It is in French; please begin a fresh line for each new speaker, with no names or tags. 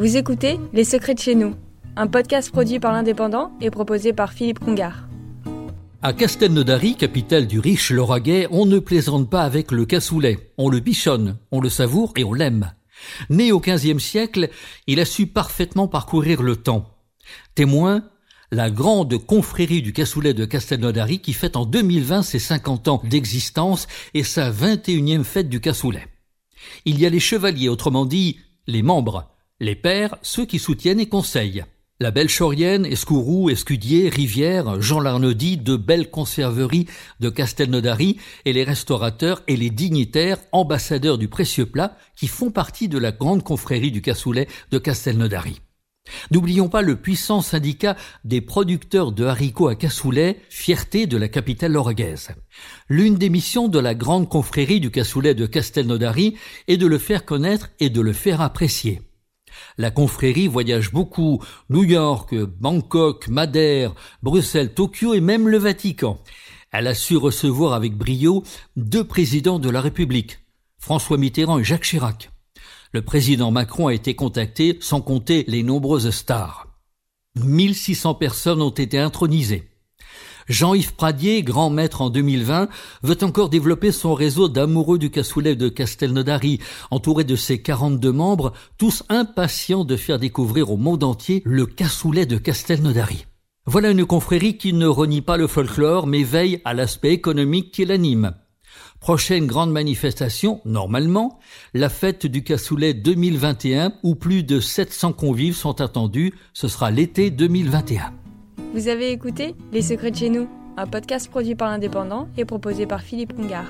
Vous écoutez Les Secrets de chez nous, un podcast produit par l'Indépendant et proposé par Philippe Congar.
À Castelnaudary, capitale du riche Lauragais, on ne plaisante pas avec le cassoulet. On le bichonne, on le savoure et on l'aime. Né au XVe siècle, il a su parfaitement parcourir le temps. Témoin, la grande confrérie du cassoulet de Castelnaudary qui fête en 2020 ses 50 ans d'existence et sa 21e fête du cassoulet. Il y a les chevaliers, autrement dit, les membres, les pères, ceux qui soutiennent et conseillent. La belle Chorienne, Escourou, Escudier, Rivière, Jean Larnaudy, de belles conserveries de Castelnaudary et les restaurateurs et les dignitaires, ambassadeurs du précieux plat, qui font partie de la grande confrérie du cassoulet de Castelnaudary. N'oublions pas le puissant syndicat des producteurs de haricots à cassoulet, fierté de la capitale lorguaise. L'une des missions de la grande confrérie du cassoulet de Castelnaudary est de le faire connaître et de le faire apprécier. La confrérie voyage beaucoup, New York, Bangkok, Madère, Bruxelles, Tokyo et même le Vatican. Elle a su recevoir avec brio deux présidents de la République, François Mitterrand et Jacques Chirac. Le président Macron a été contacté sans compter les nombreuses stars. 1600 personnes ont été intronisées. Jean-Yves Pradier, grand maître en 2020, veut encore développer son réseau d'amoureux du cassoulet de Castelnaudary, entouré de ses 42 membres, tous impatients de faire découvrir au monde entier le cassoulet de Castelnaudary. Voilà une confrérie qui ne renie pas le folklore, mais veille à l'aspect économique qui l'anime. Prochaine grande manifestation, normalement, la fête du cassoulet 2021, où plus de 700 convives sont attendus, ce sera l'été 2021.
Vous avez écouté Les Secrets de chez nous, un podcast produit par l'Indépendant et proposé par Philippe Congar.